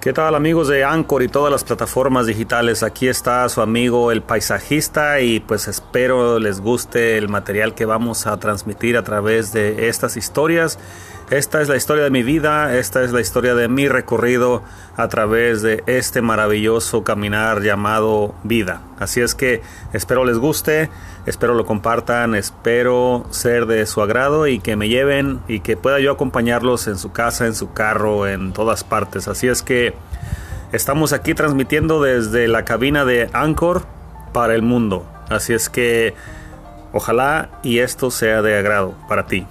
¿Qué tal amigos de Anchor y todas las plataformas digitales? Aquí está su amigo el paisajista y pues espero les guste el material que vamos a transmitir a través de estas historias. Esta es la historia de mi vida, esta es la historia de mi recorrido a través de este maravilloso caminar llamado vida. Así es que espero les guste, espero lo compartan, espero ser de su agrado y que me lleven y que pueda yo acompañarlos en su casa, en su carro, en todas partes. Así es que estamos aquí transmitiendo desde la cabina de Anchor para el mundo. Así es que ojalá y esto sea de agrado para ti.